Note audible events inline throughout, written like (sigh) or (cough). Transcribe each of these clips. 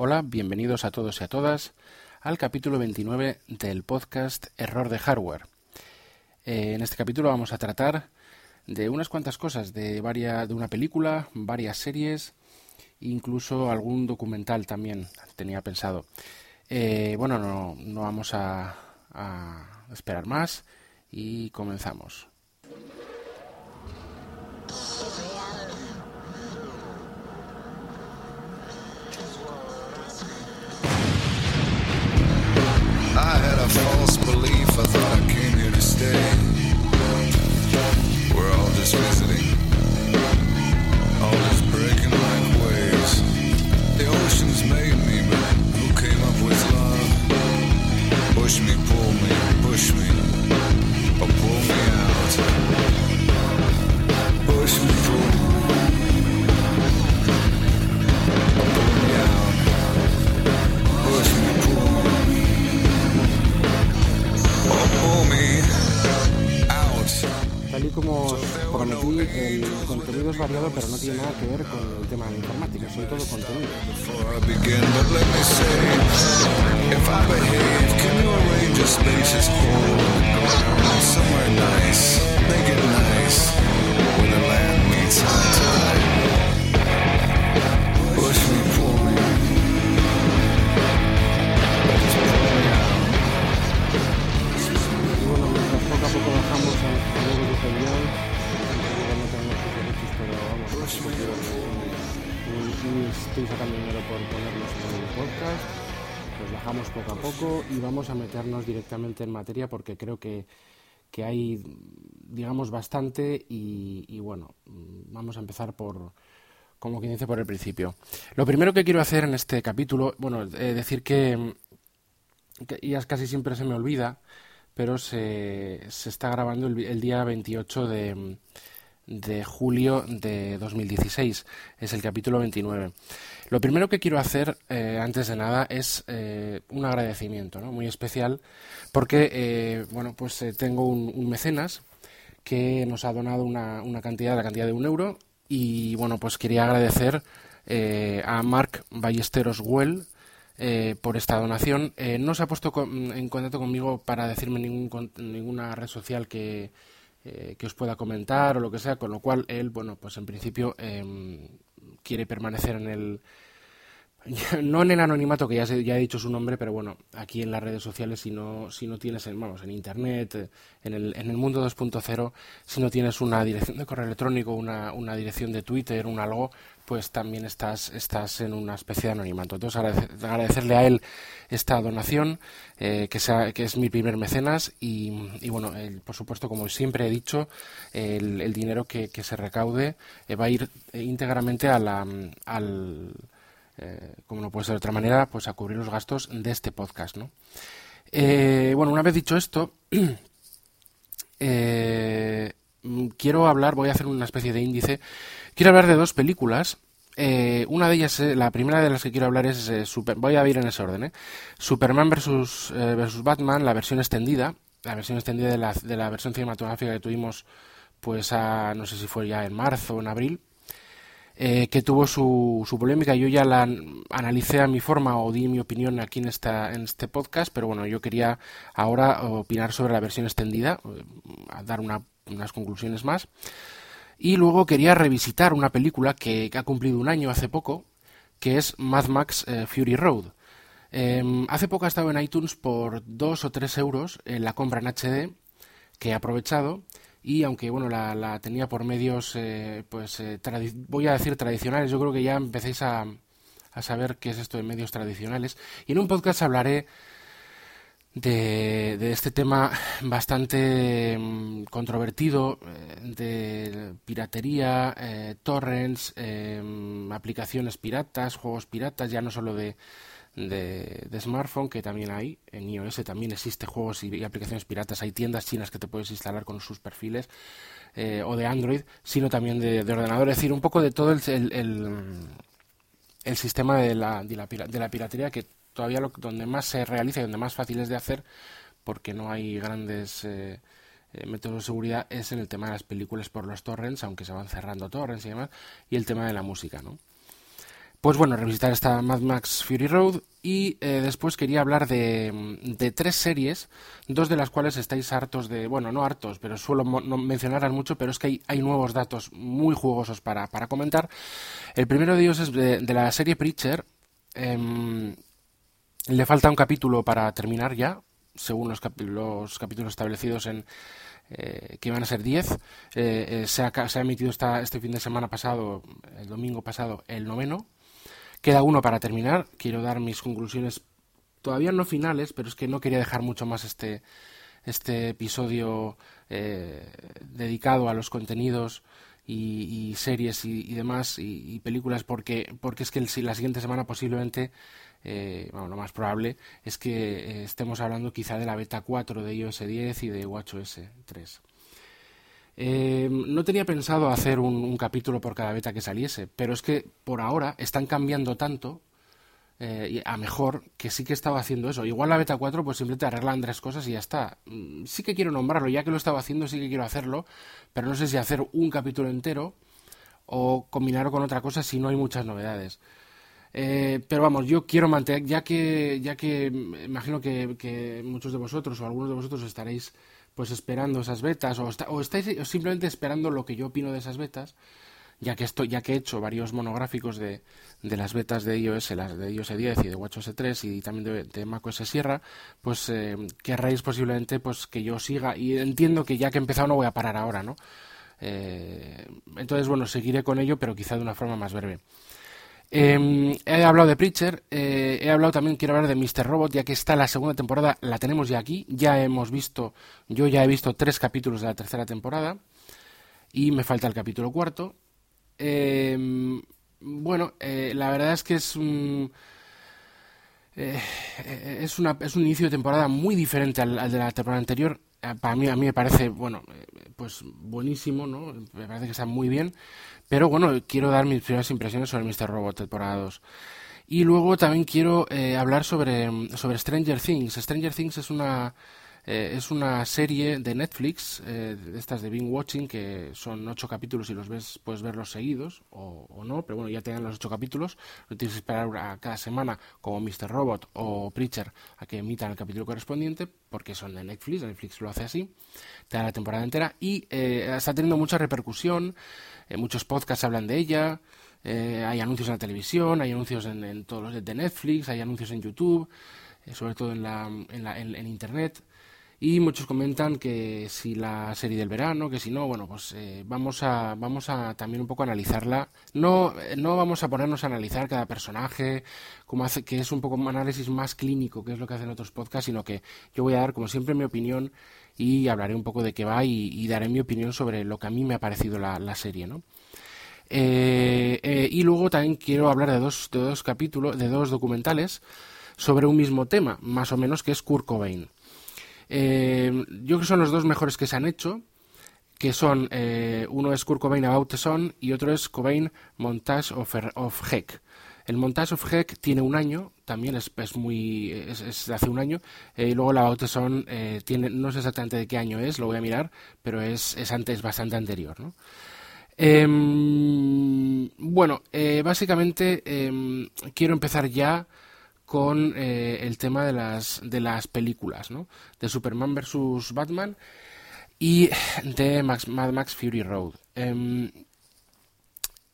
Hola, bienvenidos a todos y a todas al capítulo 29 del podcast Error de Hardware. Eh, en este capítulo vamos a tratar de unas cuantas cosas, de, de una película, varias series, incluso algún documental también tenía pensado. Eh, bueno, no, no vamos a, a esperar más y comenzamos. Push me, pull me, Como prometí, el contenido es variado, pero no tiene nada que ver con el tema de la informática, son todo contenido. Somewhere en materia porque creo que, que hay, digamos, bastante y, bueno, mm, vamos a empezar por, como quien dice, por el principio. Lo primero que quiero hacer en este capítulo, bueno, eh, decir que, que ya casi siempre se me olvida, pero se, se está grabando el, el día 28 de, de julio de 2016. Es el capítulo 29. Lo primero que quiero hacer, eh, antes de nada, es eh, un agradecimiento ¿no? muy especial, porque eh, bueno, pues tengo un, mecenas que nos ha donado una, cantidad, la cantidad de un euro, y bueno, pues quería agradecer a Mark Ballesteros eh, por esta donación. No se ha puesto en contacto conmigo para decirme ningún, con- ninguna red social que, que os pueda comentar o lo que sea, con lo cual él, bueno, pues en principio em, quiere permanecer en el, (laughs) no en el anonimato que ya, se- ya he dicho su nombre, pero bueno, aquí en las redes sociales, si no, si no tienes, en, vamos, en internet, en el, en el mundo 2.0, si no tienes una dirección de correo electrónico, una, una dirección de Twitter, un algo, pues también estás, estás en una especie de anonimato. Entonces agradece- agradecerle a él esta donación, eh, que, sea, que es mi primer mecenas, y, y bueno, el- por supuesto, como siempre he dicho, el, el dinero que, que se recaude eh, va a ir íntegramente a la, al eh, como no puede ser de otra manera, pues a cubrir los gastos de este podcast, ¿no? Eh, bueno, una vez dicho esto, (clears throat) eh, quiero hablar, voy a hacer una especie de índice, quiero hablar de dos películas. Eh, una de ellas, la primera de las que quiero hablar es, Super- voy a ir en ese orden. Superman versus, versus Batman, la versión extendida, la versión extendida de la, de la versión cinematográfica que tuvimos, pues a, no sé si fue ya en marzo o en abril, eh, que tuvo su, su polémica. Yo ya la an- analicé a mi forma o di mi opinión aquí en, esta, en este podcast, pero bueno, yo quería ahora opinar sobre la versión extendida, eh, a dar una- unas conclusiones más. Y luego quería revisitar una película que, ha cumplido un año hace poco, que es Mad Max eh, Fury Road. Eh, hace poco ha estado en iTunes por 2 o 3 euros en la compra en HD, que he aprovechado. Y aunque bueno la, la tenía por medios, eh, pues eh, voy a decir tradicionales, yo creo que ya empecéis a, a saber qué es esto de medios tradicionales. Y en un podcast hablaré de, de este tema bastante mm, controvertido eh, de piratería, eh, torrents, eh, aplicaciones piratas, juegos piratas, ya no solo de, de, smartphone, que también hay, en iOS también existe juegos y, aplicaciones piratas, hay tiendas chinas que te puedes instalar con sus perfiles, eh, o de Android, sino también de, de ordenador, es decir, un poco de todo el, el, sistema de la, de, la, de la piratería que todavía lo, donde más se realiza y donde más fácil es de hacer, porque no hay grandes eh, eh, métodos de seguridad, es en el tema de las películas por los torrents, aunque se van cerrando torrents y demás, y el tema de la música, ¿no? Pues bueno, revisitar esta Mad Max Fury Road y eh, después quería hablar de, tres series, dos de las cuales estáis hartos de, bueno, no hartos, pero suelo no mencionarlas mucho, pero es que hay, nuevos datos muy jugosos para, comentar. El primero de ellos es de, la serie Preacher. Eh, le falta un capítulo para terminar ya, según los, los capítulos establecidos en, eh, que iban a ser 10. Eh, eh, se, ha, se, ha, emitido esta, este fin de semana pasado, el domingo pasado, el noveno. Queda uno para terminar. Quiero dar mis conclusiones, todavía no finales, pero es que no quería dejar mucho más este, este episodio eh, dedicado a los contenidos y, series y, demás y, películas porque, porque es que la siguiente semana posiblemente eh, bueno, lo más probable es que eh, estemos hablando quizá de la beta 4 de iOS 10 y de WatchOS 3. Eh, no tenía pensado hacer un, capítulo por cada beta que saliese, pero es que por ahora están cambiando tanto eh, a mejor que sí que estaba haciendo eso. Igual la beta 4 pues simplemente arreglan tres cosas y ya está. Mm, sí que quiero nombrarlo, ya que lo estaba haciendo sí que quiero hacerlo, pero no sé si hacer un capítulo entero o combinarlo con otra cosa si no hay muchas novedades. Eh, pero vamos, yo quiero mantener, ya que, ya que imagino que, que, muchos de vosotros o algunos de vosotros estaréis pues esperando esas betas o, está, o estáis simplemente esperando lo que yo opino de esas betas, ya que estoy, ya que he hecho varios monográficos de, de las betas de iOS, las de iOS 10 y de WatchOS 3 y también de, de macOS Sierra, pues eh, querréis posiblemente pues que yo siga y entiendo que ya que he empezado no voy a parar ahora, ¿no? Eh, entonces bueno seguiré con ello, pero quizá de una forma más breve. Eh, he hablado de Preacher, eh, he hablado también, quiero hablar de Mr. Robot, ya que está la segunda temporada, la tenemos ya aquí, ya hemos visto, yo ya he visto tres capítulos de la tercera temporada y me falta el capítulo cuarto. Eh, bueno, eh, la verdad es que es un... Eh, es, una, es un inicio de temporada muy diferente al de la temporada anterior. Eh, para mí, a mí me parece, bueno, pues buenísimo, ¿no? Me parece que está muy bien. Pero bueno, quiero dar mis primeras impresiones sobre Mr. Robot temporada 2. Y luego también quiero eh, hablar sobre, sobre Stranger Things. Stranger Things es una, eh, es una serie de Netflix, eh, estas de Bing Watching, que son ocho capítulos y los ves, puedes verlos seguidos o, o no, pero bueno, ya tengan los ocho capítulos. No tienes que esperar a cada semana, como Mr. Robot o Preacher, a que emitan el capítulo correspondiente, porque son de Netflix, Netflix lo hace así, te da la temporada entera y eh, está teniendo mucha repercusión. Eh, muchos podcasts hablan de ella, eh, hay anuncios en la televisión, hay anuncios en, todos los de Netflix, hay anuncios en YouTube, eh, sobre todo en, la, en, la, en, Internet. Y muchos comentan que si la serie del verano, que si no, bueno, pues eh, vamos, a, vamos a también un poco analizarla. No, no vamos a ponernos a analizar cada personaje, como hace, que es un poco un análisis más clínico, que es lo que hacen otros podcasts, sino que yo voy a dar, como siempre, mi opinión y hablaré un poco de qué va y, y, daré mi opinión sobre lo que a mí me ha parecido la, la serie, ¿no? Eh, eh, y luego también quiero hablar de dos, de dos capítulos, de dos documentales sobre un mismo tema, más o menos, que es Kurt Cobain. Eh, yo creo que son los dos mejores que se han hecho, que son, eh, uno es Kurt Cobain About the Sun y otro es Cobain Montage of, of Heck. El Montage of Heck tiene un año, también es, es muy es, hace un año, eh, y luego la Bautezón eh, tiene, no sé exactamente de qué año es, lo voy a mirar, pero es, es antes, bastante anterior, ¿no? Eh, bueno, básicamente eh, quiero empezar ya con eh, el tema de las, de las películas, ¿no? De Superman vs. Batman y de Max, Mad Max Fury Road.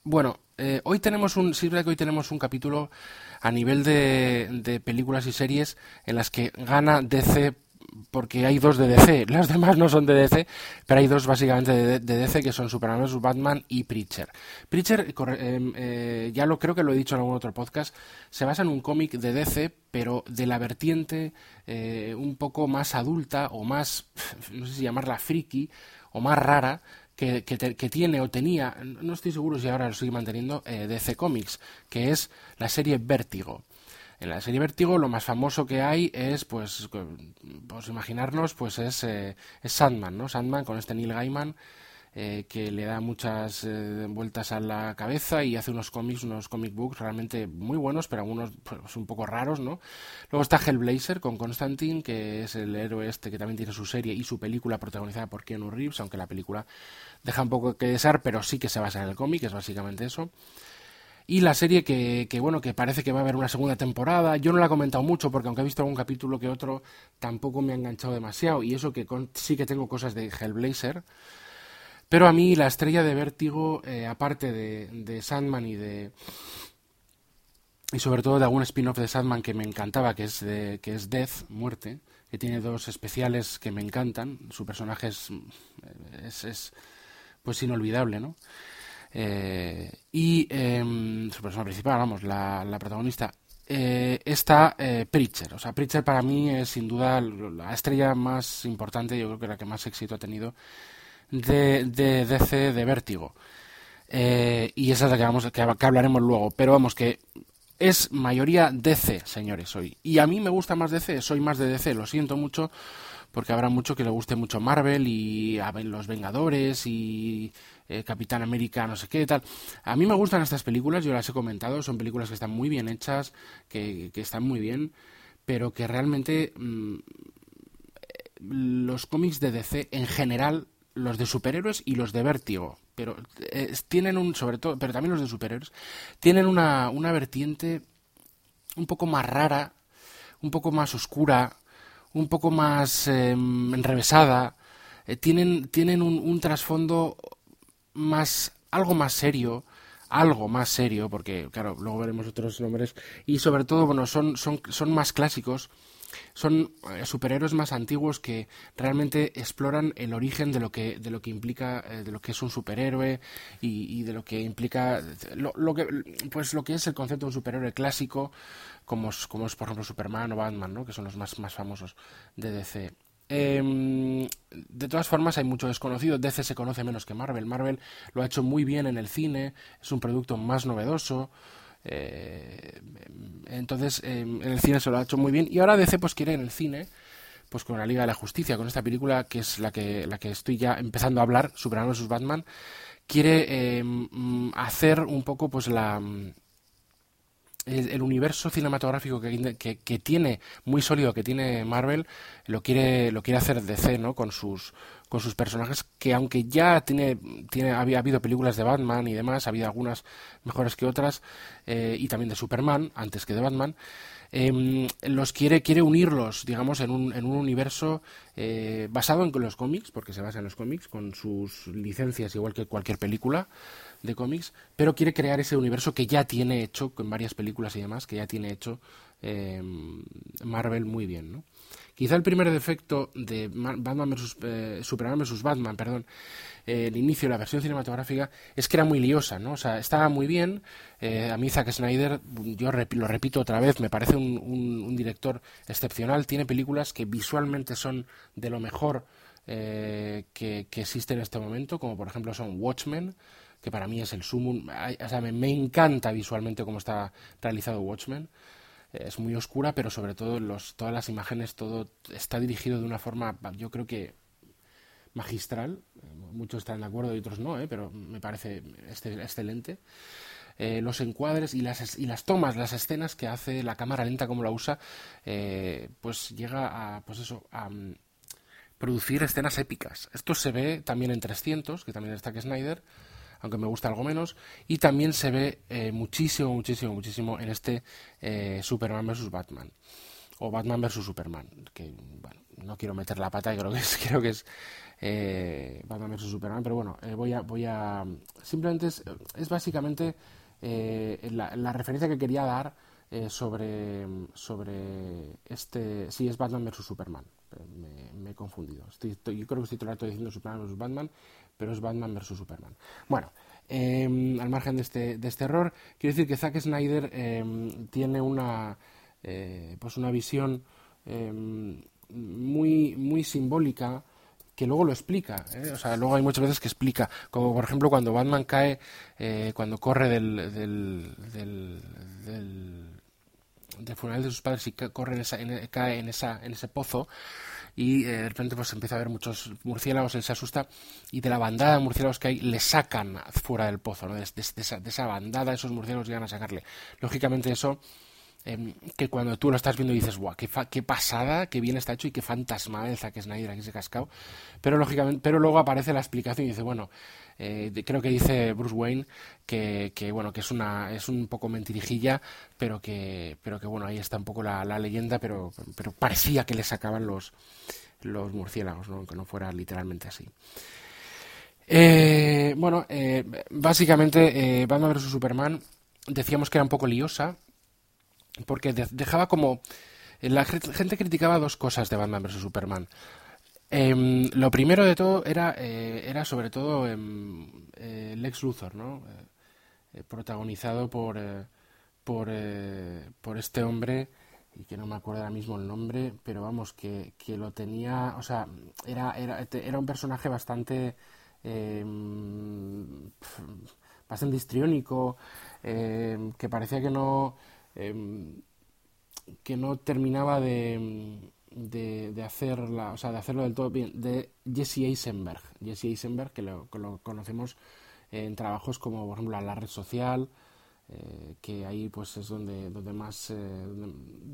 bueno, eh, hoy tenemos un, sí, que hoy tenemos un capítulo a nivel de, de, películas y series en las que gana DC porque hay dos de DC, las demás no son de DC, pero hay dos básicamente de, DC que son Superman vs Batman y Preacher. Preacher, eh, eh, ya lo creo que lo he dicho en algún otro podcast, se basa en un cómic de DC, pero de la vertiente eh, un poco más adulta o más, (laughs) no sé si llamarla friki o más rara que, que, que, tiene o tenía, no estoy seguro si ahora lo sigue manteniendo, eh, DC Comics, que es la serie Vértigo. En la serie Vértigo lo más famoso que hay es, pues, pues imaginarnos, pues es, eh, es Sandman, ¿no? Sandman con este Neil Gaiman eh, que le da muchas eh, vueltas a la cabeza y hace unos cómics, unos comic books realmente muy buenos, pero algunos pues, un poco raros, ¿no? Luego está Hellblazer con Constantine, que es el héroe este que también tiene su serie y su película protagonizada por Keanu Reeves, aunque la película deja un poco que desear, pero sí que se basa en el cómic, es básicamente eso. Y la serie que, que, bueno, que parece que va a haber una segunda temporada. Yo no la he comentado mucho porque aunque he visto algún capítulo que otro, tampoco me ha enganchado demasiado. Y eso que sí que tengo cosas de Hellblazer. Pero a mí la estrella de vértigo, eh, aparte de, de, Sandman y de... Y sobre todo de algún spin-off de Sandman que me encantaba, que es, de, que es Death, Muerte, que tiene dos especiales que me encantan. Su personaje es, es, es pues inolvidable, ¿no? Eh, y eh, su persona principal, vamos, la, la protagonista, eh, está eh, Preacher. O sea, Preacher para mí es sin duda la estrella más importante, yo creo que la que más éxito ha tenido de, de DC de Vértigo. Eh, y esa es la que, vamos, que, hablaremos luego. Pero vamos, que es mayoría DC, señores, hoy. Y a mí me gusta más DC, soy más de DC, lo siento mucho, porque habrá mucho que le guste mucho Marvel y a Los Vengadores y eh, Capitán América, no sé qué tal. A mí me gustan estas películas, yo las he comentado, son películas que están muy bien hechas, que, están muy bien, pero que realmente mmm, los cómics de DC en general, los de superhéroes y los de Vértigo, pero eh, tienen un, sobre todo, pero también los de superhéroes, tienen una, una vertiente un poco más rara, un poco más oscura, un poco más eh, enrevesada, tienen, tienen un, un trasfondo más, algo más serio, algo más serio, porque claro, luego veremos otros nombres, y sobre todo, bueno, son, son, son más clásicos, son eh, superhéroes más antiguos que realmente exploran el origen de lo que de lo que implica eh, de lo que es un superhéroe y, de lo que implica lo, lo, que pues lo que es el concepto de un superhéroe clásico como es, como es por ejemplo Superman o Batman ¿no? que son los más más famosos de DC eh, de todas formas, hay mucho desconocido. DC se conoce menos que Marvel. Marvel lo ha hecho muy bien en el cine, es un producto más novedoso. Eh, entonces, eh, en el cine se lo ha hecho muy bien. Y ahora DC pues quiere en el cine, pues con la Liga de la Justicia, con esta película que es la que, la que estoy ya empezando a hablar, Superman vs. Batman, quiere eh, hacer un poco pues la el, universo cinematográfico que, que, tiene muy sólido que tiene Marvel lo quiere lo quiere hacer DC no con sus con sus personajes que aunque ya tiene tiene había habido películas de Batman y demás había algunas mejores que otras eh, y también de Superman antes que de Batman eh, los quiere quiere unirlos digamos en un, en un universo eh, basado en los cómics porque se basa en los cómics con sus licencias igual que cualquier película de cómics, pero quiere crear ese universo que ya tiene hecho, con varias películas y demás, que ya tiene hecho eh, Marvel muy bien, ¿no? Quizá el primer defecto de Batman versus, eh, Superman vs. Batman, perdón, eh, el inicio, la versión cinematográfica, es que era muy liosa, ¿no? O sea, estaba muy bien. Eh, a mí Zack Snyder, yo lo repito otra vez, me parece un, un, un, director excepcional. Tiene películas que visualmente son de lo mejor que, que existe en este momento, como por ejemplo son Watchmen, que para mí es el sumum. O sea, me, me encanta visualmente cómo está realizado Watchmen. Es muy oscura, pero sobre todo los, todas las imágenes, todo está dirigido de una forma, yo creo que magistral. Muchos están de acuerdo y otros no, ¿eh? pero me parece este, excelente. Eh, los encuadres y las, y las tomas, las escenas que hace la cámara lenta, como la usa, eh, pues llega a, pues eso, a um, producir escenas épicas. Esto se ve también en 300, que también está que Snyder, aunque me gusta algo menos, y también se ve eh, muchísimo, muchísimo, muchísimo en este eh, Superman vs. Batman, o Batman vs. Superman, que, bueno, no quiero meter la pata, creo que es, (laughs) creo que es eh, Batman vs. Superman, pero bueno, eh, voy a, voy a, simplemente es, es básicamente eh, la, la, referencia que quería dar eh, sobre, sobre este, sí, es Batman vs. Superman, me, confundido, yo creo que estoy todo el rato diciendo Superman vs. Batman, pero es Batman versus Superman. Bueno, eh, al margen de este, de este error, quiero decir que Zack Snyder eh, tiene una, eh, pues una visión muy, muy simbólica que luego lo explica, ¿eh? o sea, luego hay muchas veces que explica, como por ejemplo cuando Batman cae, eh, cuando corre del, del, del, del, del funeral de sus padres y corre en esa, en, cae en, esa, en ese pozo, y eh, de repente pues empieza a ver muchos murciélagos, él se asusta y de la bandada de murciélagos que hay le sacan fuera del pozo, ¿no? de, de, de, esa, de esa bandada esos murciélagos llegan a sacarle. Lógicamente eso em, que cuando tú lo estás viendo dices, guau, qué, pasada, qué bien está hecho y qué fantasma el Zack Snyder aquí se cascado. Pero lógicamente, pero luego aparece la explicación y dice, bueno, eh, creo que dice Bruce Wayne que, bueno que es una es un poco mentirijilla, pero que pero que bueno ahí está un poco la, la leyenda, pero pero parecía que le sacaban los los murciélagos, ¿no? aunque no fuera literalmente así. Eh, bueno, eh, básicamente eh, Batman vs Superman decíamos que era un poco liosa porque dejaba como la gente criticaba dos cosas de Batman vs Superman. Eh, lo primero de todo era, eh, era sobre todo eh, Lex Luthor, ¿no? Eh, protagonizado por, por, por este hombre, y que no me acuerdo ahora mismo el nombre, pero vamos, que, que lo tenía, o sea, era, era, era un personaje bastante, bastante histriónico, que parecía que no, que no terminaba de de, de, hacerla, o sea, de hacerlo del todo bien, de Jesse Eisenberg. Jesse Eisenberg, que lo, lo conocemos en trabajos como, por ejemplo, La Red Social, eh, que ahí pues es donde, donde más... Eh,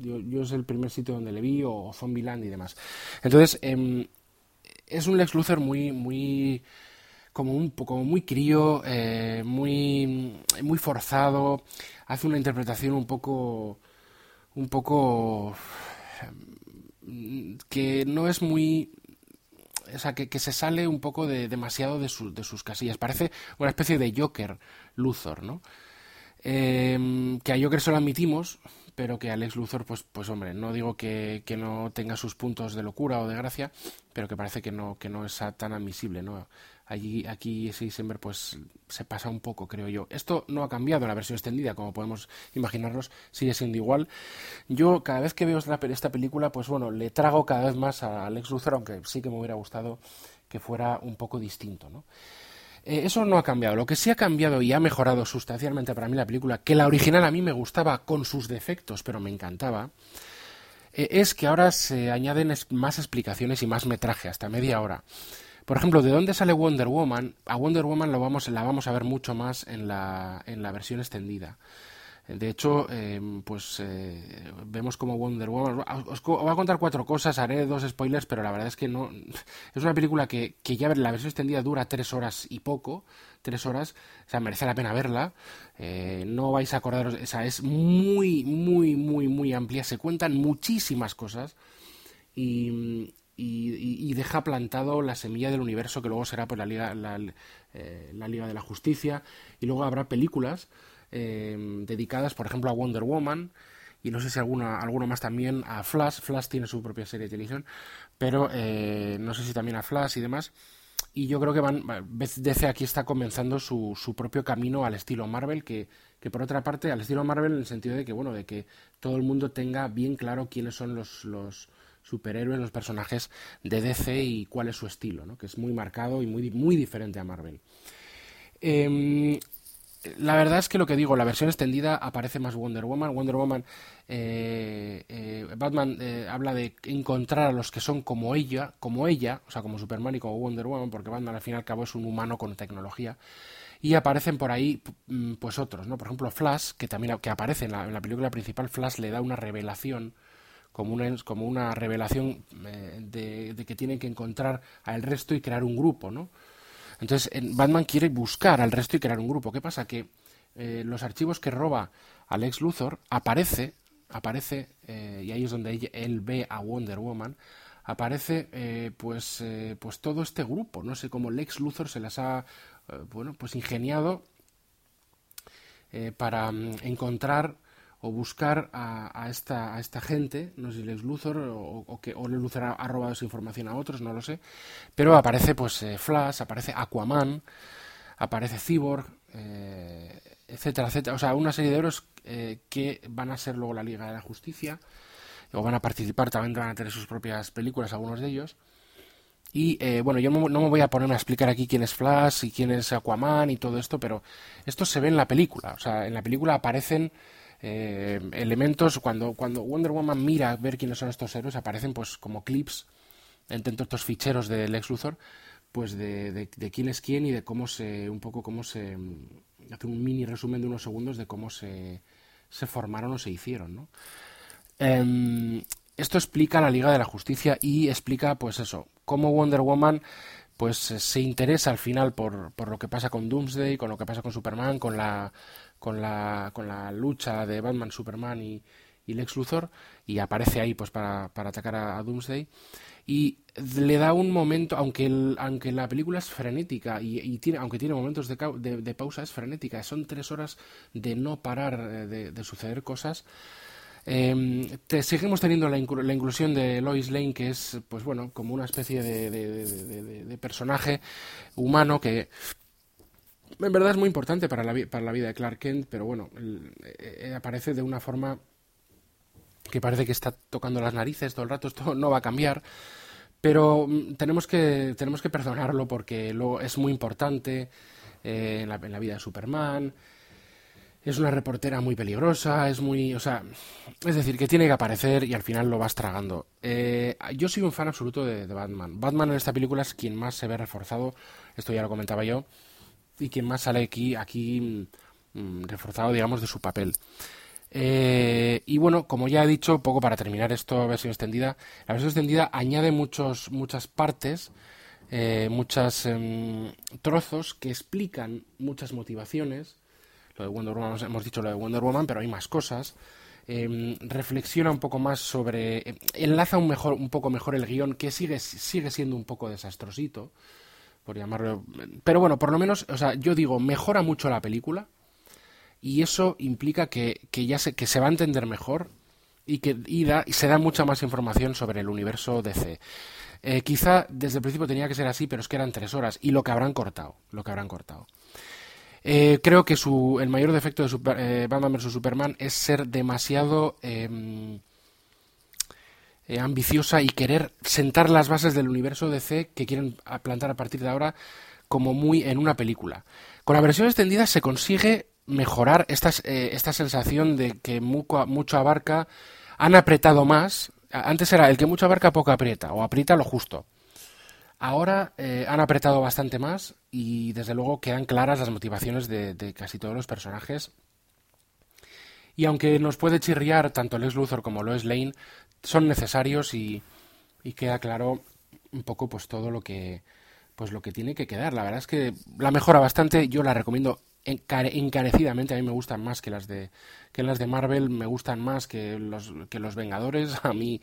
yo, yo, es el primer sitio donde le vi, o, o Zombieland y demás. Entonces, eh, es un Lex Luthor muy... muy como un como muy crío, eh, muy muy forzado, hace una interpretación un poco un poco que no es muy o sea, que, que, se sale un poco de demasiado de, su, de, sus casillas. Parece una especie de Joker Luthor, ¿no? Eh, que a Joker se lo admitimos, pero que Alex Luthor, pues, pues hombre, no digo que, que, no tenga sus puntos de locura o de gracia, pero que parece que no, que no es tan admisible, ¿no? Allí, aquí ese pues se pasa un poco, creo yo. Esto no ha cambiado en la versión extendida, como podemos imaginarnos, sigue siendo igual. Yo cada vez que veo esta, película, pues bueno, le trago cada vez más a Alex Luthor, aunque sí que me hubiera gustado que fuera un poco distinto. Eh, eso no ha cambiado. Lo que sí ha cambiado y ha mejorado sustancialmente para mí la película, que la original a mí me gustaba con sus defectos, pero me encantaba, eh, es que ahora se añaden más explicaciones y más metraje, hasta media hora. Por ejemplo, ¿de dónde sale Wonder Woman? A Wonder Woman lo vamos, la vamos a ver mucho más en la, en la versión extendida. De hecho, eh, pues eh, vemos como Wonder Woman. Os, os, voy a contar cuatro cosas, haré dos spoilers, pero la verdad es que no. (laughs) Es una película que, que ya la versión extendida dura tres horas y poco, tres horas, o sea, merece la pena verla. Eh, no vais a acordaros, o sea, es muy, muy, muy, muy amplia. Se cuentan muchísimas cosas y, y, y, deja plantado la semilla del universo que luego será pues la Liga, la, eh, la Liga de la Justicia y luego habrá películas eh, dedicadas, por ejemplo, a Wonder Woman y no sé si alguna, alguna más también a Flash. Flash tiene su propia serie de televisión, pero eh, no sé si también a Flash y demás. Y yo creo que van, DC aquí está comenzando su, su propio camino al estilo Marvel, que, que por otra parte al estilo Marvel en el sentido de que bueno, de que todo el mundo tenga bien claro quiénes son los, los superhéroes, los personajes de DC y cuál es su estilo, ¿no? que es muy marcado y muy, muy diferente a Marvel. Eh, la verdad es que lo que digo, la versión extendida aparece más Wonder Woman. Wonder Woman, eh, eh, Batman eh, habla de encontrar a los que son como ella, como ella, o sea, como Superman y como Wonder Woman, porque Batman al fin y al cabo es un humano con tecnología. Y aparecen por ahí, pues otros, ¿no? Por ejemplo, Flash, que también que aparece en la, en la película principal, Flash le da una revelación como una, como una revelación eh, de, que tienen que encontrar al resto y crear un grupo, ¿no? Entonces, Batman quiere buscar al resto y crear un grupo. ¿Qué pasa? Que eh, los archivos que roba Alex Luthor aparece, aparece, eh, y ahí es donde él, ve a Wonder Woman, aparece pues, pues todo este grupo. No sé cómo Lex Luthor se las ha, bueno, pues ingeniado para um, encontrar o buscar a, a, esta, a esta gente, no sé si Lex Luthor o, o que o Luthor ha, ha, robado esa información a otros, no lo sé, pero aparece pues eh, Flash, aparece Aquaman, aparece Cyborg, eh, etcétera, etcétera, o sea, una serie de héroes eh, que van a ser luego la Liga de la Justicia, o van a participar, también van a tener sus propias películas, algunos de ellos, y eh, bueno, yo no, me voy a poner a explicar aquí quién es Flash y quién es Aquaman y todo esto, pero esto se ve en la película. O sea, en la película aparecen eh, elementos, cuando, cuando Wonder Woman mira a ver quiénes son estos héroes, aparecen pues como clips entre estos ficheros de Lex Luthor, pues de, de, de, quién es quién y de cómo se, un poco cómo se, hace un mini resumen de unos segundos de cómo se, se formaron o se hicieron, ¿no? Em, esto explica la Liga de la Justicia y explica, pues eso, cómo Wonder Woman pues se interesa al final por, por lo que pasa con Doomsday, con lo que pasa con Superman, con la, con la, con la lucha de Batman, Superman y, y Lex Luthor, y aparece ahí pues para, para atacar a, Doomsday. Y le da un momento, aunque, aunque la película es frenética, y, tiene, aunque tiene momentos de, de, pausa, es frenética, son tres horas de no parar de, de suceder cosas. Eh, te, seguimos teniendo la, la, inclusión de Lois Lane, que es, pues bueno, como una especie de, de, personaje humano que en verdad es muy importante para la, para la vida de Clark Kent, pero bueno, eh, aparece de una forma que parece que está tocando las narices todo el rato, esto no va a cambiar. Pero mm, tenemos que, tenemos que perdonarlo porque lo, es muy importante eh, en, la, vida de Superman es una reportera muy peligrosa, es muy, o sea, es decir, que tiene que aparecer y al final lo vas tragando. Eh, yo soy un fan absoluto de, Batman. Batman en esta película es quien más se ve reforzado, esto ya lo comentaba yo, y quien más sale aquí, mm, reforzado, digamos, de su papel. Eh, y bueno, como ya he dicho, poco para terminar esto, versión extendida, la versión extendida añade muchos, muchas partes, eh, muchos em, trozos que explican muchas motivaciones lo de Wonder Woman, hemos dicho lo de Wonder Woman, pero hay más cosas. Em, reflexiona un poco más sobre. Em, enlaza un, mejor, un poco mejor el guion, que sigue, sigue siendo un poco desastrosito, por llamarlo. Pero bueno, por lo menos, o sea, yo digo, mejora mucho la película, y eso implica que, que ya se, que se va a entender mejor y que y, y se da mucha más información sobre el universo DC. Eh, quizá desde el principio tenía que ser así, pero es que eran tres horas, y lo que habrán cortado, lo que habrán cortado. Eh, creo que su, el mayor defecto de Super, eh, Batman vs Superman es ser demasiado em, eh, ambiciosa y querer sentar las bases del universo DC que quieren plantar a partir de ahora como muy en una película. Con la versión extendida se consigue mejorar esta, esta sensación de que mucho, mucho abarca, han apretado más. Antes era el que mucho abarca poco aprieta o aprieta lo justo. Ahora eh, han apretado bastante más y desde luego quedan claras las motivaciones de, casi todos los personajes. Y aunque nos puede chirriar tanto Lex Luthor como Lois Lane, son necesarios y, y queda claro un poco pues todo lo que pues lo que tiene que quedar. La verdad es que la mejora bastante, yo la recomiendo encarecidamente. A mí me gustan más que las de que las de Marvel me gustan más que los que los Vengadores. (laughs) A mí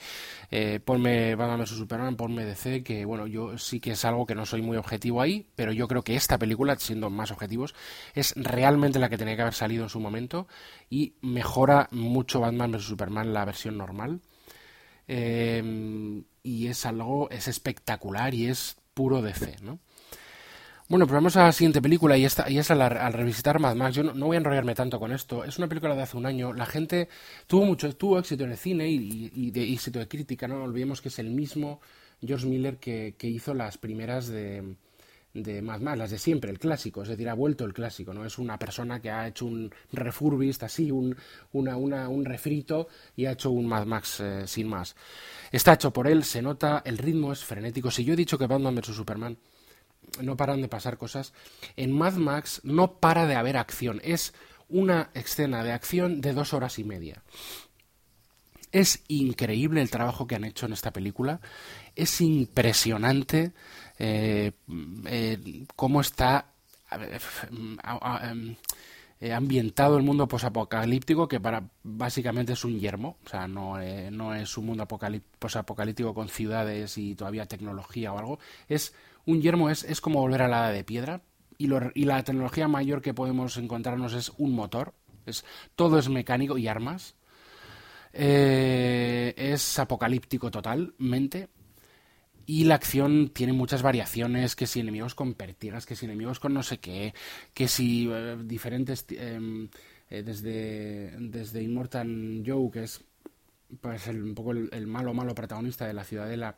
eh, ponme Batman vs. Superman ponme DC que bueno yo sí que es algo que no soy muy objetivo ahí pero yo creo que esta película siendo más objetivos es realmente la que tenía que haber salido en su momento y mejora mucho Batman vs. Superman la versión normal eh, y es algo es espectacular y es puro DC no bueno, pues vamos a la siguiente película y esta, y es al, revisitar Mad Max. Yo no, voy a enrollarme tanto con esto. Es una película de hace un año. La gente tuvo mucho tuvo éxito en el cine y, de éxito de crítica. No olvidemos que es el mismo George Miller que, hizo las primeras de, de Mad Max, las de siempre, el clásico, es decir, ha vuelto el clásico, ¿no? Es una persona que ha hecho un refurbist, así, un, un refrito y ha hecho un Mad Max eh, sin más. Está hecho por él, se nota, el ritmo es frenético. Si yo he dicho que Batman vs Superman no paran de pasar cosas. En Mad Max no para de haber acción. Es una escena de acción de dos horas y media. Es increíble el trabajo que han hecho en esta película. Es impresionante eh, eh, cómo está em, eh, ambientado el mundo posapocalíptico, que para básicamente es un yermo. O sea, no, no es un mundo posapocalíptico con ciudades y todavía tecnología o algo. Es un yermo es, es como volver a la edad de piedra y, y, la tecnología mayor que podemos encontrarnos es un motor, es, todo es mecánico y armas. Eh, es apocalíptico totalmente. Y la acción tiene muchas variaciones, que si enemigos con pértigas, que si enemigos con no sé qué, que si eh, diferentes... Em, eh, desde, desde Immortal Joe, que es pues un poco el, el, malo malo protagonista de la Ciudadela,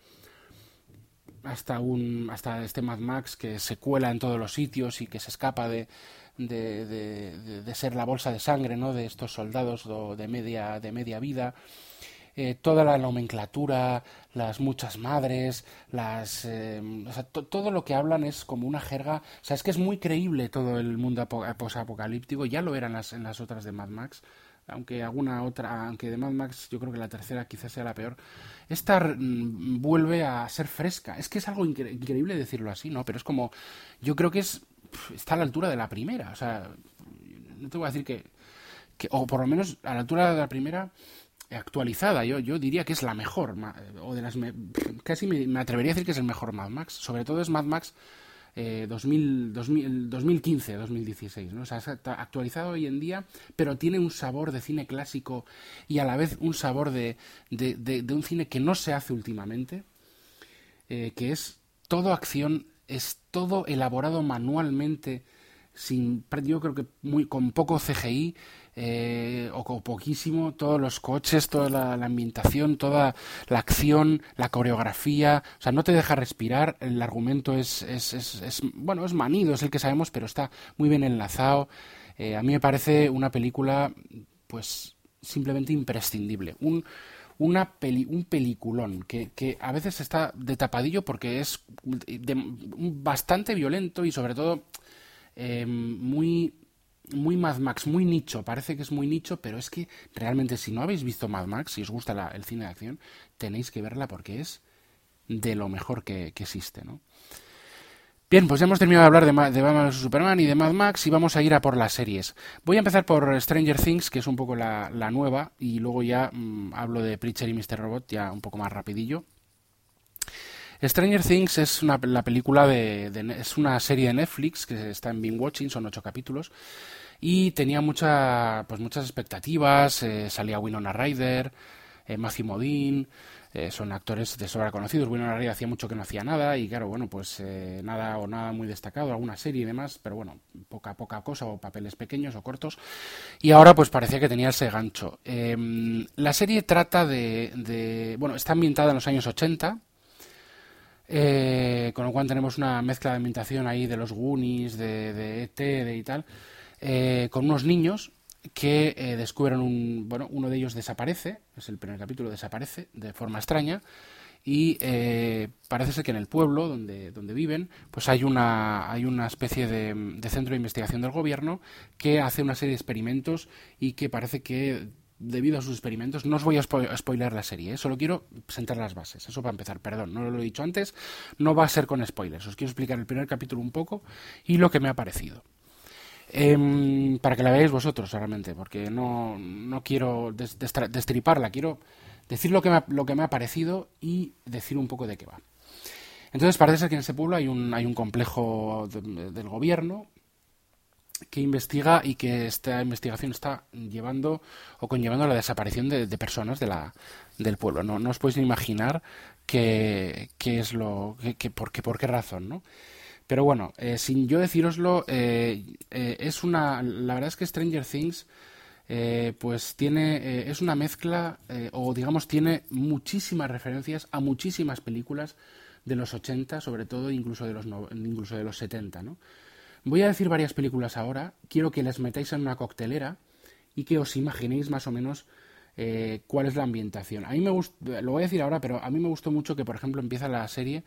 hasta un hasta este Mad Max que se cuela en todos los sitios y que se escapa de, de, de, ser la bolsa de sangre ¿no? de estos soldados de media de media vida eh, toda la nomenclatura las muchas madres las eh, todo lo que hablan es como una jerga o sea es que es muy creíble todo el mundo posapocalíptico ya lo eran las, en las otras de Mad Max aunque alguna otra, aunque de Mad Max yo creo que la tercera quizás sea la peor, esta mm, vuelve a ser fresca. Es que es algo increíble decirlo así, ¿no? Pero es como, yo creo que es está a la altura de la primera. O sea, no te voy a decir que, que o por lo menos a la altura de la primera actualizada. Yo, yo diría que es la mejor, o de las casi me, atrevería a decir que es el mejor Mad Max. Sobre todo es Mad Max eh, 2000, 2015, 2016. ¿no? O sea, está actualizado hoy en día, pero tiene un sabor de cine clásico y a la vez un sabor de, de, de, un cine que no se hace últimamente, eh, que es todo acción, es todo elaborado manualmente, sin, yo creo que muy, con poco CGI eh, o con poquísimo, todos los coches, toda la, ambientación, toda la acción, la coreografía, o sea, no te deja respirar, el argumento es, es, es, bueno, es manido, es el que sabemos, pero está muy bien enlazado. Eh, a mí me parece una película, pues, simplemente imprescindible. Un, una peli, un peliculón que, que, a veces está de tapadillo porque es bastante violento y sobre todo eh, muy muy Mad Max, muy nicho, parece que es muy nicho, pero es que realmente si no habéis visto Mad Max, si os gusta el cine de acción, tenéis que verla porque es de lo mejor que, existe, ¿no? Bien, pues ya hemos terminado de hablar de, de Batman Superman y de Mad Max y vamos a ir a por las series. Voy a empezar por Stranger Things, que es un poco la, nueva, y luego ya mm, hablo de Preacher y Mr. Robot, ya un poco más rapidillo. Stranger Things es una la película de, es una serie de Netflix que está en Being Watching, son ocho capítulos y tenía mucha, pues muchas expectativas. Eh, salía Winona Ryder, eh, Matthew Modine, eh, son actores de sobra conocidos. Winona Ryder hacía mucho que no hacía nada y claro, bueno, pues eh, nada o nada muy destacado, alguna serie y demás, pero bueno, poca poca cosa o papeles pequeños o cortos. Y ahora pues parecía que tenía ese gancho. Em, la serie trata de, de, bueno, está ambientada en los años 80. Con lo cual tenemos una mezcla de ambientación ahí de los Goonies, de, de ET de y tal. Eh, con unos niños que eh, descubren un. Bueno, uno de ellos desaparece, es el primer capítulo, desaparece de forma extraña. Y eh, parece ser que en el pueblo donde, donde viven, pues hay una, hay una especie de, centro de investigación del gobierno que hace una serie de experimentos y que parece que debido a sus experimentos, no os voy a, spoiler la serie, solo quiero sentar las bases, eso para empezar, perdón, no lo he dicho antes, no va a ser con spoilers, os quiero explicar el primer capítulo un poco y lo que me ha parecido. Em, para que la veáis vosotros realmente, porque no, no quiero destriparla, quiero decir lo que, me ha, lo que me ha parecido y decir un poco de qué va. Entonces parece ser que en ese pueblo hay un, hay un complejo del gobierno que investiga y que esta investigación está llevando o conllevando la desaparición de, personas de la, del pueblo. No, no os podéis imaginar qué, es lo, qué, por, qué, por qué razón, ¿no? Pero bueno, eh, sin yo deciroslo, eh, eh, es una. La verdad es que Stranger Things, pues tiene. es una mezcla, o digamos, tiene muchísimas referencias a muchísimas películas de los 80, sobre todo, incluso de los, incluso de los 70, ¿no? Voy a decir varias películas ahora. Quiero que les metáis en una coctelera y que os imaginéis más o menos cuál es la ambientación. A mí me gusta, lo voy a decir ahora, pero a mí me gustó mucho que, por ejemplo, empieza la serie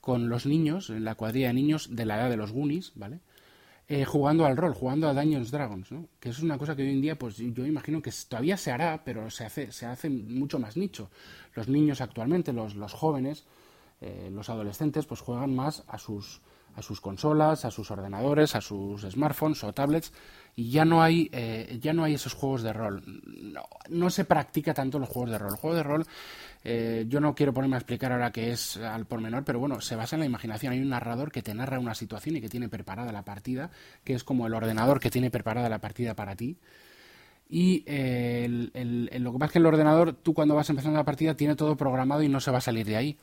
con los niños, en la cuadrilla de niños de la edad de los Goonies, ¿vale? Eh, jugando al rol, jugando a Dungeons Dragons, ¿no? Que es una cosa que hoy en día, pues yo imagino que todavía se hará, pero se hace, se hace mucho más nicho. Los niños actualmente, los, los jóvenes, eh, los adolescentes, pues juegan más a sus, a sus consolas, a sus ordenadores, a sus smartphones o tablets y ya no hay eh, ya no hay esos juegos de rol. No, se practica tanto los juegos de rol. El juego de rol eh, yo no quiero ponerme a explicar ahora qué es al pormenor, pero bueno, se basa en la imaginación. Hay un narrador que te narra una situación y que tiene preparada la partida, que es como el ordenador que tiene preparada la partida para ti. Y eh, lo que pasa es que el ordenador, tú cuando vas empezando la partida, tiene todo programado y no se va a salir de ahí.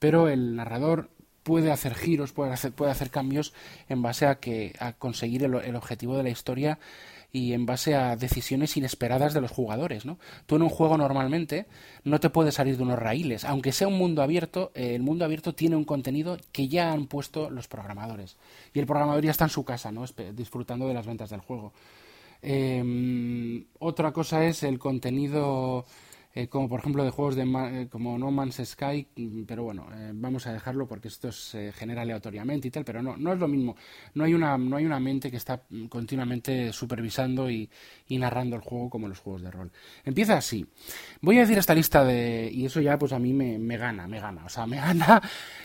Pero el narrador puede hacer giros, puede hacer, puede hacer cambios en base a, que, a conseguir el objetivo de la historia y en base a decisiones inesperadas de los jugadores, ¿no? Tú en un juego normalmente no te puedes salir de unos raíles, aunque sea un mundo abierto, eh, el mundo abierto tiene un contenido que ya han puesto los programadores y el programador ya está en su casa, ¿no? Disfrutando de las ventas del juego. Em, otra cosa es el contenido eh, como por ejemplo de juegos de eh, como No Man's Sky, mm, pero bueno, eh, vamos a dejarlo porque esto se genera aleatoriamente y tal, pero no, no es lo mismo. No hay una, no hay una mente que está continuamente supervisando y, narrando el juego como los juegos de rol. Empieza así. Voy a decir esta lista de. y eso ya pues a mí me, me gana, me gana. O sea, me (laughs) gana.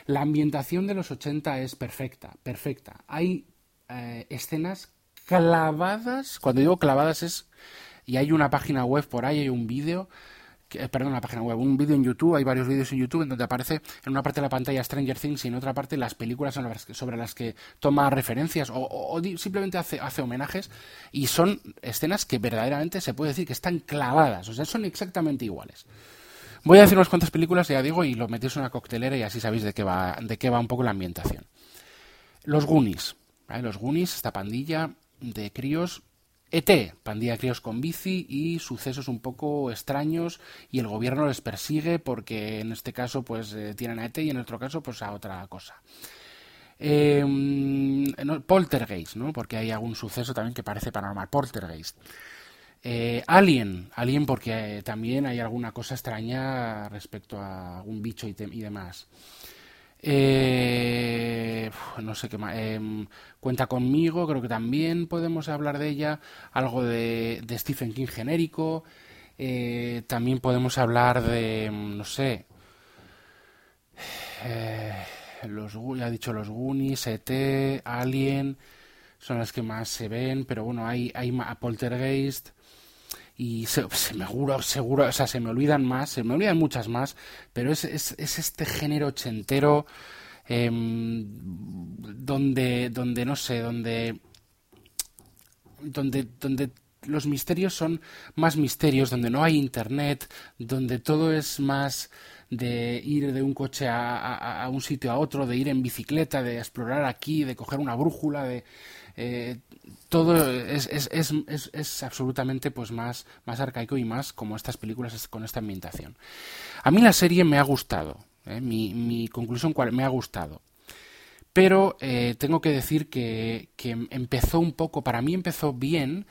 La ambientación de los 80 es perfecta, perfecta. Hay escenas clavadas. Cuando digo clavadas es. Y hay una página web por ahí, hay un vídeo eh, perdón, la página web, un vídeo en YouTube, hay varios vídeos en YouTube en donde aparece en una parte de la pantalla Stranger Things y en otra parte las películas sobre las que, toma referencias o, simplemente hace, homenajes y son escenas que verdaderamente se puede decir que están clavadas, o sea, son exactamente iguales. Voy a decir unas cuantas películas, ya digo, y lo metéis en una coctelera y así sabéis de qué va, de qué va un poco la ambientación. Los Goonies, Los Goonies, esta pandilla de críos ET, pandilla críos con bici y sucesos un poco extraños y el gobierno les persigue porque en este caso pues eh, tienen a ET y en otro caso pues a otra cosa. Em, poltergeist, ¿no? Porque hay algún suceso también que parece paranormal. Poltergeist. Eh, Alien, Alien porque también hay alguna cosa extraña respecto a algún bicho y demás. Eh, no sé qué más. Em, cuenta conmigo, creo que también podemos hablar de ella. Algo de, Stephen King genérico. Eh, también podemos hablar de, em, no sé. Eh, los, ya he dicho los Goonies, ET, Alien. Son las que más se ven, pero bueno, hay, hay Poltergeist y se, me seguro, seguro, o sea, se me olvidan más, se me olvidan muchas más, pero es, es, es este género ochentero em, donde, donde, no sé, donde, donde, donde los misterios son más misterios, donde no hay internet, donde todo es más de ir de un coche a, a, un sitio a otro, de ir en bicicleta, de explorar aquí, de coger una brújula, de eh, todo es, es, es, es, absolutamente pues más, más arcaico y más como estas películas con esta ambientación. A mí la serie me ha gustado, ¿eh? mi, mi, conclusión cuál me ha gustado. Pero eh, tengo que decir que, que, empezó un poco, para mí empezó bien,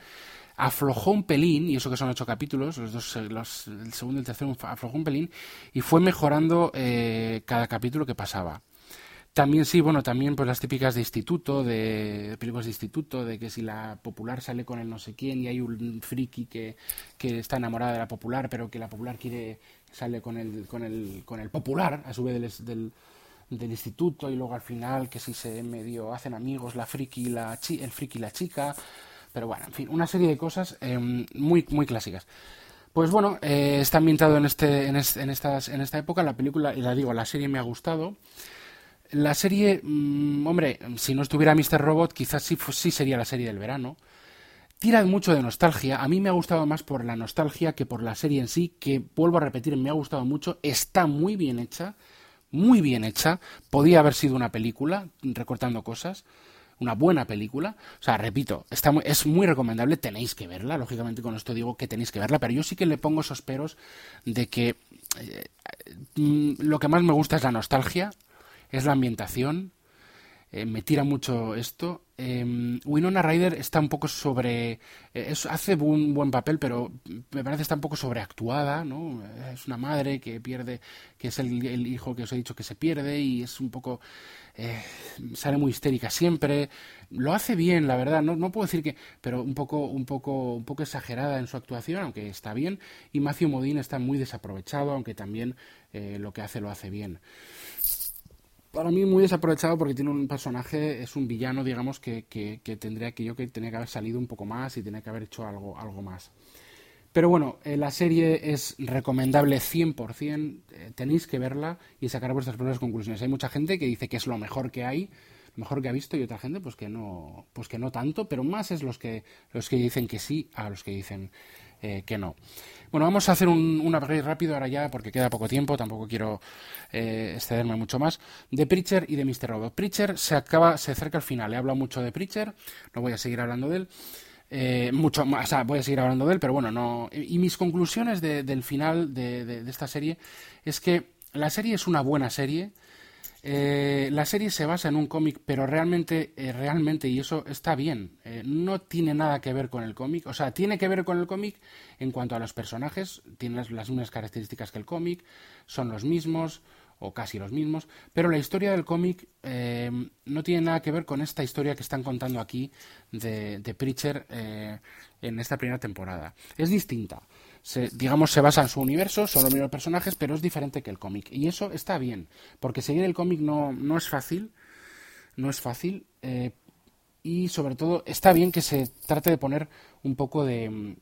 aflojó un pelín, y eso que son ocho capítulos, los dos, los, el segundo y el tercero aflojó un pelín, y fue mejorando cada capítulo que pasaba. También sí, bueno, también pues las típicas de instituto, de, películas de instituto, de que si la popular sale con el no sé quién y hay un friki que, que está enamorada de la popular, pero que la popular quiere sale con el, con el, con el popular, a su vez del, del, instituto, y luego al final que si se medio hacen amigos la friki la el friki y la chica, pero bueno, en fin, una serie de cosas em, muy, muy clásicas. Pues bueno, eh, está ambientado en, este, en, en, estas, en esta época, la película, y la digo, la serie me ha gustado. La serie, mm, hombre, si no estuviera Mr. Robot, quizás sí, sí sería la serie del verano. Tira mucho de nostalgia. A mí me ha gustado más por la nostalgia que por la serie en sí, que vuelvo a repetir, me ha gustado mucho. Está muy bien hecha, muy bien hecha. Podía haber sido una película, recortando cosas. Una buena película. O sea, repito, está es muy recomendable. Tenéis que verla. Lógicamente, con esto digo que tenéis que verla. Pero yo sí que le pongo esos peros de que eh, mm, lo que más me gusta es la nostalgia es la ambientación. Eh, me tira mucho esto. Eh, Winona Ryder está un poco sobre. Eh, hace un buen papel, pero me parece está un poco sobreactuada, ¿no? Es una madre que pierde, que es el, el hijo que os he dicho que se pierde y es un poco. Eh, sale muy histérica siempre. Lo hace bien, la verdad. No, no puedo decir que. Pero un poco, un, poco, un poco exagerada en su actuación, aunque está bien. Y Matthew Modine está muy desaprovechado, aunque también lo que hace lo hace bien para mí muy desaprovechado porque tiene un personaje, es un villano, digamos, que, que, tendría que yo que tenía que haber salido un poco más y tenía que haber hecho algo, algo más. Pero bueno, eh, la serie es recomendable 100%, eh, tenéis que verla y sacar vuestras propias conclusiones. Hay mucha gente que dice que es lo mejor que hay, lo mejor que ha visto y otra gente pues que no, pues que no tanto, pero más es los que los que dicen que sí a los que dicen eh, que no. Bueno, vamos a hacer un, un upgrade rápido ahora ya, porque queda poco tiempo, tampoco quiero eh, excederme mucho más, de Preacher y de Mr. Robot. Preacher se acaba, se acerca al final, he hablado mucho de Preacher, no voy a seguir hablando de él. Eh, mucho más, voy a seguir hablando de él, pero bueno, no. Y mis conclusiones del final de, esta serie es que la serie es una buena serie, Eh, la serie se basa en un cómic, pero realmente, eh, realmente, y eso está bien, eh, no tiene nada que ver con el cómic. O sea, tiene que ver con el cómic en cuanto a los personajes, tienen las, mismas características que el cómic, son los mismos, o casi los mismos, pero la historia del cómic eh, no tiene nada que ver con esta historia que están contando aquí de, de Preacher eh, en esta primera temporada. Es distinta. Se, digamos, se basa en su universo, son los mismos personajes, pero es diferente que el cómic. Y eso está bien, porque seguir el cómic no, no es fácil, no es fácil, eh, y sobre todo está bien que se trate de poner un poco de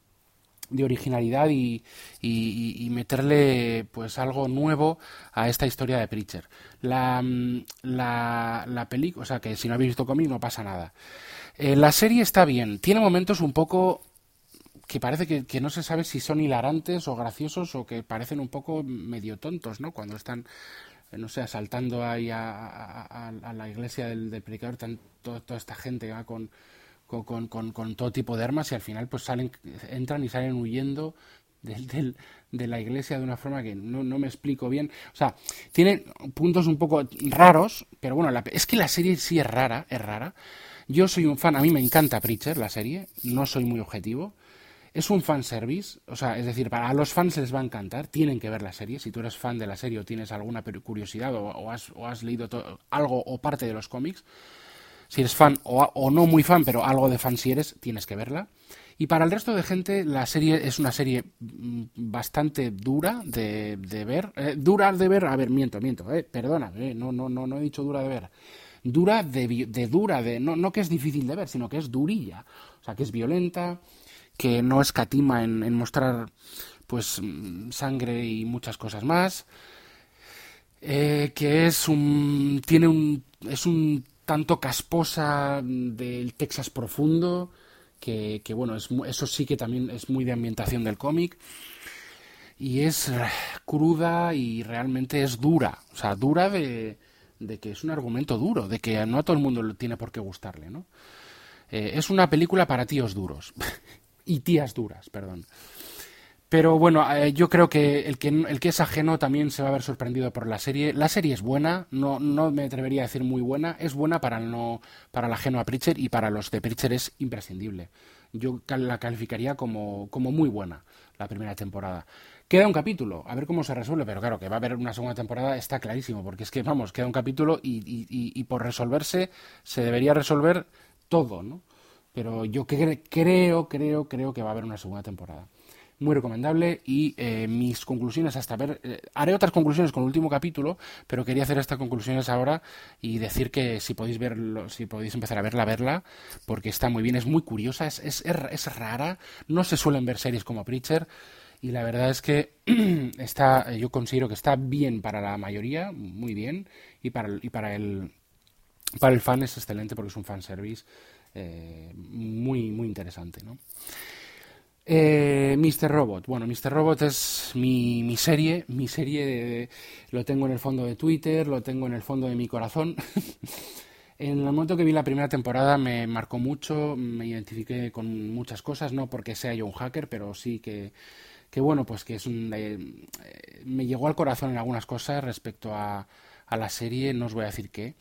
de originalidad y, y, meterle pues algo nuevo a esta historia de Preacher. La, la, la película, o sea que si no habéis visto cómic no pasa nada. Eh, la serie está bien, tiene momentos un poco que parece que, que, no se sabe si son hilarantes o graciosos o que parecen un poco medio tontos, ¿no? Cuando están, no sé, asaltando ahí a, la iglesia del, predicador, todo, toda esta gente con con, todo tipo de armas y al final pues salen, entran y salen huyendo del, de la iglesia de una forma que no, no, me explico bien. O sea, tiene puntos un poco raros, pero bueno, la, es que la serie sí es rara, es rara. Yo soy un fan, a mí me encanta Preacher, la serie, no soy muy objetivo. Es un fanservice, o sea, es decir, para los fans les va a encantar, tienen que ver la serie. Si tú eres fan de la serie o tienes alguna curiosidad o, has, leído algo o parte de los cómics, si eres fan o, no muy fan, pero algo de fan si eres, tienes que verla. Y para el resto de gente, la serie es una serie bastante dura de, de ver. Eh, dura de ver, a ver, miento, miento, eh, perdona, eh, no, no, no, no he dicho dura de ver. Dura de, de dura, de, no, no que es difícil de ver, sino que es durilla. O sea, que es violenta, que no escatima en, en mostrar pues sangre y muchas cosas más. Eh, que es un. tiene un. es un tanto casposa del Texas profundo, que, que, bueno, es, eso sí que también es muy de ambientación del cómic. Y es cruda y realmente es dura, o sea, dura de, de, que es un argumento duro, de que no a todo el mundo tiene por qué gustarle, ¿no? Eh, es una película para tíos duros (laughs) y tías duras, perdón. Pero bueno, eh, yo creo que el, que el que es ajeno también se va a ver sorprendido por la serie. La serie es buena, no, no me atrevería a decir muy buena, es buena para el, no, para el ajeno a Preacher y para los de Preacher es imprescindible. Yo la calificaría como, como muy buena la primera temporada. Queda un capítulo, a ver cómo se resuelve, pero claro, que va a haber una segunda temporada está clarísimo, porque es que, vamos, queda un capítulo y, y, y, y por resolverse se debería resolver todo, ¿no? Pero yo cre creo, creo, creo que va a haber una segunda temporada. Muy recomendable y eh, mis conclusiones hasta ver eh, haré otras conclusiones con el último capítulo pero quería hacer estas conclusiones ahora y decir que si podéis verlo si podéis empezar a verla verla porque está muy bien es muy curiosa es, es, es rara no se suelen ver series como Preacher y la verdad es que (clears throat) está yo considero que está bien para la mayoría muy bien y para y para el para el fan es excelente porque es un fanservice eh, muy muy interesante ¿no? Eh, Mr. Robot. Bueno, Mr. Robot es mi, mi serie. Mi serie de, lo tengo en el fondo de Twitter, lo tengo en el fondo de mi corazón. (laughs) en el momento que vi la primera temporada me marcó mucho, me identifiqué con muchas cosas, no porque sea yo un hacker, pero sí que, que bueno, pues que es un, eh, me llegó al corazón en algunas cosas respecto a, a la serie, no os voy a decir qué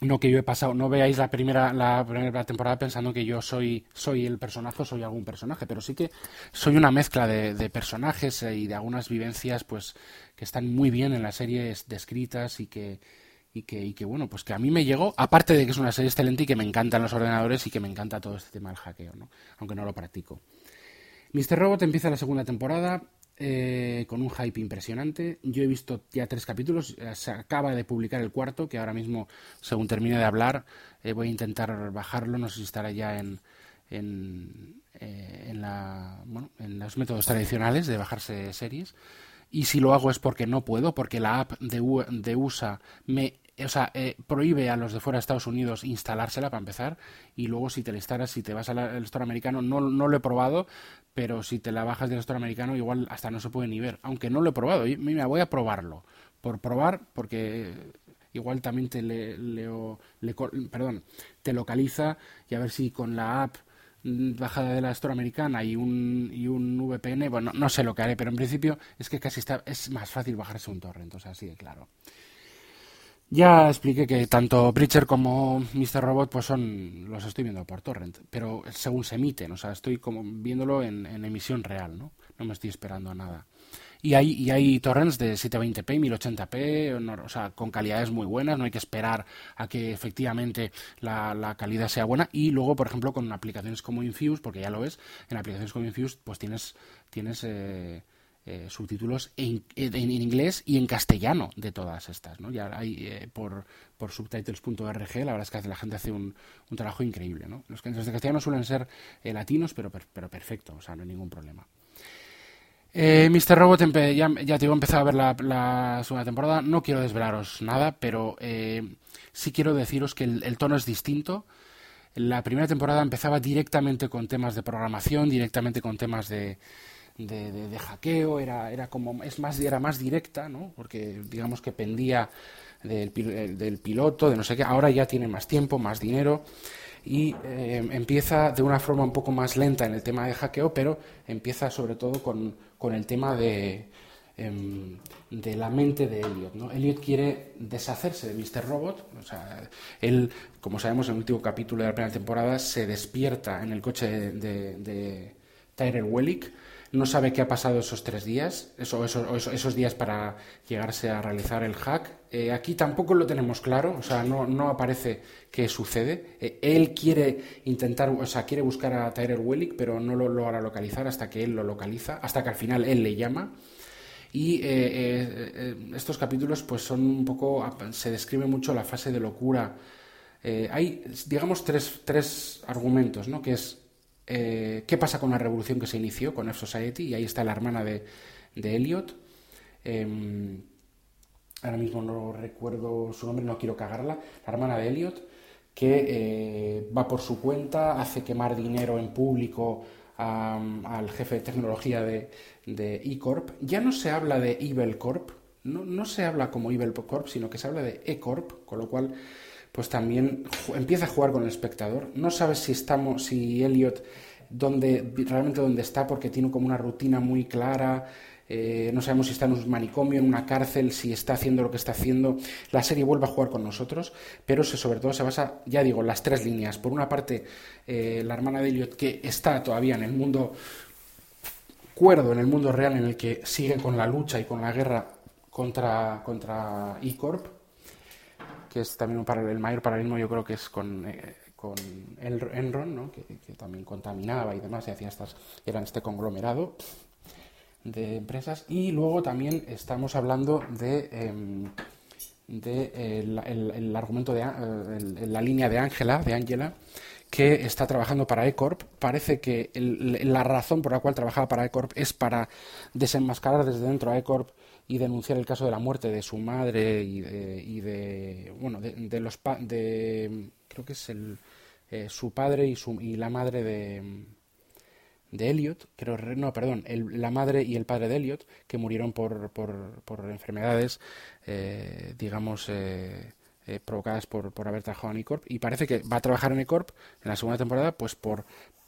no que yo he pasado, no veáis la primera, la primera temporada pensando que yo soy, soy el personaje o soy algún personaje, pero sí que soy una mezcla de, de personajes y de algunas vivencias pues que están muy bien en la serie descritas y que, y que, y que bueno, pues que a mí me llegó, aparte de que es una serie excelente y que me encantan los ordenadores y que me encanta todo este tema del hackeo, ¿no? aunque no lo practico. Mr. Robot empieza la segunda temporada, eh, con un hype impresionante. Yo he visto ya tres capítulos, se acaba de publicar el cuarto, que ahora mismo, según termine de hablar, eh, voy a intentar bajarlo, no sé si estará ya en, en, eh, en, la, bueno, en los métodos tradicionales de bajarse series. Y si lo hago es porque no puedo, porque la app de, de USA me o sea, eh, prohíbe a los de fuera de Estados Unidos instalársela para empezar y luego si te la instalas, si te vas al store americano, no, no lo he probado, pero si te la bajas del store americano igual hasta no se puede ni ver, aunque no lo he probado, y mira, voy a probarlo, por probar, porque igual también te le, leo, le, perdón, te localiza y a ver si con la app bajada de la Store americana y un, y un VPN, bueno, no, no sé lo que haré, pero en principio es que casi está, es más fácil bajarse un torrent, o sea, así de claro. Ya expliqué que tanto Preacher como Mr. Robot pues son los estoy viendo por torrent, pero según se emiten, o sea, estoy como viéndolo en, emisión real, ¿no? No me estoy esperando a nada. Y hay, y hay torrents de 720p, 1080p, o sea, con calidades muy buenas, no hay que esperar a que efectivamente la, la, calidad sea buena. Y luego, por ejemplo, con aplicaciones como Infuse, porque ya lo es, en aplicaciones como Infuse, pues tienes, tienes eh, eh, subtítulos en, en, inglés y en castellano de todas estas. ¿no? Ya hay eh, por, por subtitles.org, la verdad es que la gente hace un, un trabajo increíble. ¿no? Los, los de castellano suelen ser eh, latinos, pero, pero perfecto, o sea, no hay ningún problema. Eh, Mr. Robot, ya, ya te digo, empezado a ver la, segunda temporada. No quiero desvelaros nada, pero sí quiero deciros que el, tono es distinto. La primera temporada empezaba directamente con temas de programación, directamente con temas de, de, de, hackeo, era, era como es más era más directa, ¿no? Porque digamos que pendía del, del, piloto, de no sé qué. Ahora ya tiene más tiempo, más dinero y eh, empieza de una forma un poco más lenta en el tema de hackeo, pero empieza sobre todo con, con el tema de, eh, de la mente de Elliot. ¿no? Elliot quiere deshacerse de Mr. Robot. O sea, él, como sabemos en el último capítulo de la primera temporada, se despierta en el coche de, de, de Wellick no sabe qué ha pasado esos tres días, eso, eso, esos días para llegarse a realizar el hack. Eh, aquí tampoco lo tenemos claro, o sea, no, no aparece qué sucede. Eh, él quiere intentar, o sea, quiere buscar a Tyler Wellick, pero no lo logra localizar hasta que él lo localiza, hasta que al final él le llama. Y eh, estos capítulos, pues son un poco, se describe mucho la fase de locura. hay, digamos, tres, tres argumentos, ¿no? Que es eh, qué pasa con la revolución que se inició con F-Society, y ahí está la hermana de, de Elliot. Eh, ahora mismo no recuerdo su nombre, no quiero cagarla. La hermana de Elliot, que eh, va por su cuenta, hace quemar dinero en público al jefe de tecnología de, de E-Corp. Ya no se habla de Evil Corp, no, no se habla como Evil Corp, sino que se habla de E-Corp, con lo cual pues también empieza a jugar con el espectador. No sabes si estamos, si Elliot donde, realmente dónde está, porque tiene como una rutina muy clara. Eh, no sabemos si está en un manicomio, en una cárcel, si está haciendo lo que está haciendo. La serie vuelve a jugar con nosotros, pero sobre todo se basa, ya digo, las tres líneas. Por una parte, eh, la hermana de Elliot, que está todavía en el mundo cuerdo, en el mundo real, en el que sigue con la lucha y con la guerra contra, contra E-Corp que es también un el mayor paralelismo yo creo que es con, eh, con el Enron, ¿no? que, también contaminaba y demás, y hacía estas, eran este conglomerado de empresas. Y luego también estamos hablando de, eh, de el, el, argumento de eh, la línea de Ángela, de Ángela, que está trabajando para Ecorp. Parece que la razón por la cual trabajaba para Ecorp es para desenmascarar desde dentro a Ecorp y denunciar el caso de la muerte de su madre y de, y de bueno de, de los pa de creo que es el eh, su padre y su y la madre de de Elliot, creo, no, perdón, el, la madre y el padre de Elliot, que murieron por, por, por enfermedades, eh, digamos, eh, eh, provocadas por, por haber trabajado en Ecorp, y parece que va a trabajar en Ecorp en la segunda temporada, pues por,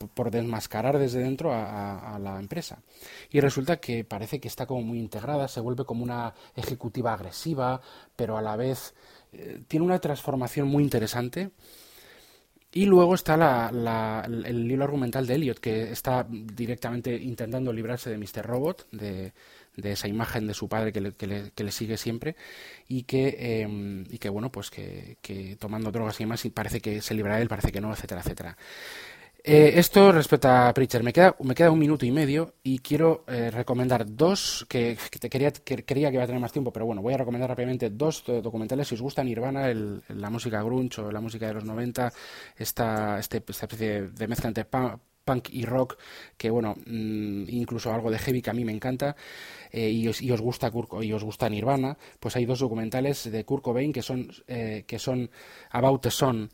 por desmascarar desde dentro a, la empresa. Y resulta que parece que está como muy integrada, se vuelve como una ejecutiva agresiva, pero a la vez eh, tiene una transformación muy interesante. Y luego está la, la, el hilo argumental de Elliot, que está directamente intentando librarse de Mr. Robot, de, de esa imagen de su padre que le, que le, que le sigue siempre, y que, eh, y que bueno, pues que, que, tomando drogas y demás, y parece que se libra de él, parece que no, etcétera, etcétera. Eh, esto respecto a Preacher, me queda, me queda un minuto y medio y quiero eh, recomendar dos que, que, te quería, que, quería que iba a tener más tiempo, pero bueno, voy a recomendar rápidamente dos documentales. Si os gusta Nirvana, el, la música grunge o la música de los 90, esta, este, esta especie de mezcla entre punk y rock, que bueno, mmm, incluso algo de heavy que a mí me encanta, eh, y, os, y, os, gusta Kurt, y os gusta Nirvana, pues hay dos documentales de Kurt Cobain que son, eh, que son About the Sun,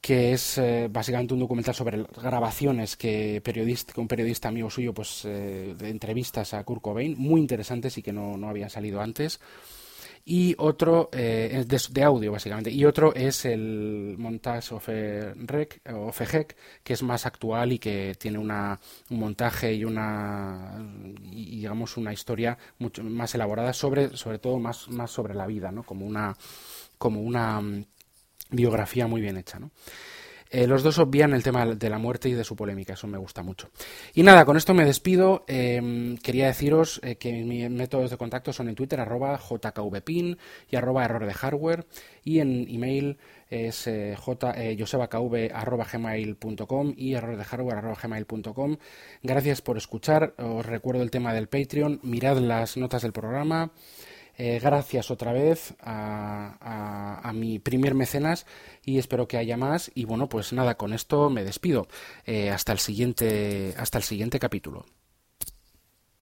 que es eh, básicamente un documental sobre grabaciones que, periodista, un periodista amigo suyo, pues eh, de entrevistas a Kurt Cobain, muy interesantes y que no, no habían salido antes. y otro eh, de, audio básicamente y otro es el Montage of, Rec, of Heck, que es más actual y que tiene una, un montaje y una digamos una historia mucho más elaborada sobre sobre todo más más sobre la vida no como una como una biografía muy bien hecha ¿no? Eh, los dos obvían el tema de la muerte y de su polémica, eso me gusta mucho. Y nada, con esto me despido. Em, quería deciros eh, que mis métodos de contacto son en Twitter, arroba jkvpin y arroba error de hardware, y en email es eh, josebakv.gmail.com y error de. Gracias por escuchar. Os recuerdo el tema del Patreon. Mirad las notas del programa. Eh, gracias otra vez a, mi primer mecenas y espero que haya más. Y bueno, pues nada, con esto me despido. Eh, hasta el siguiente, hasta el siguiente capítulo.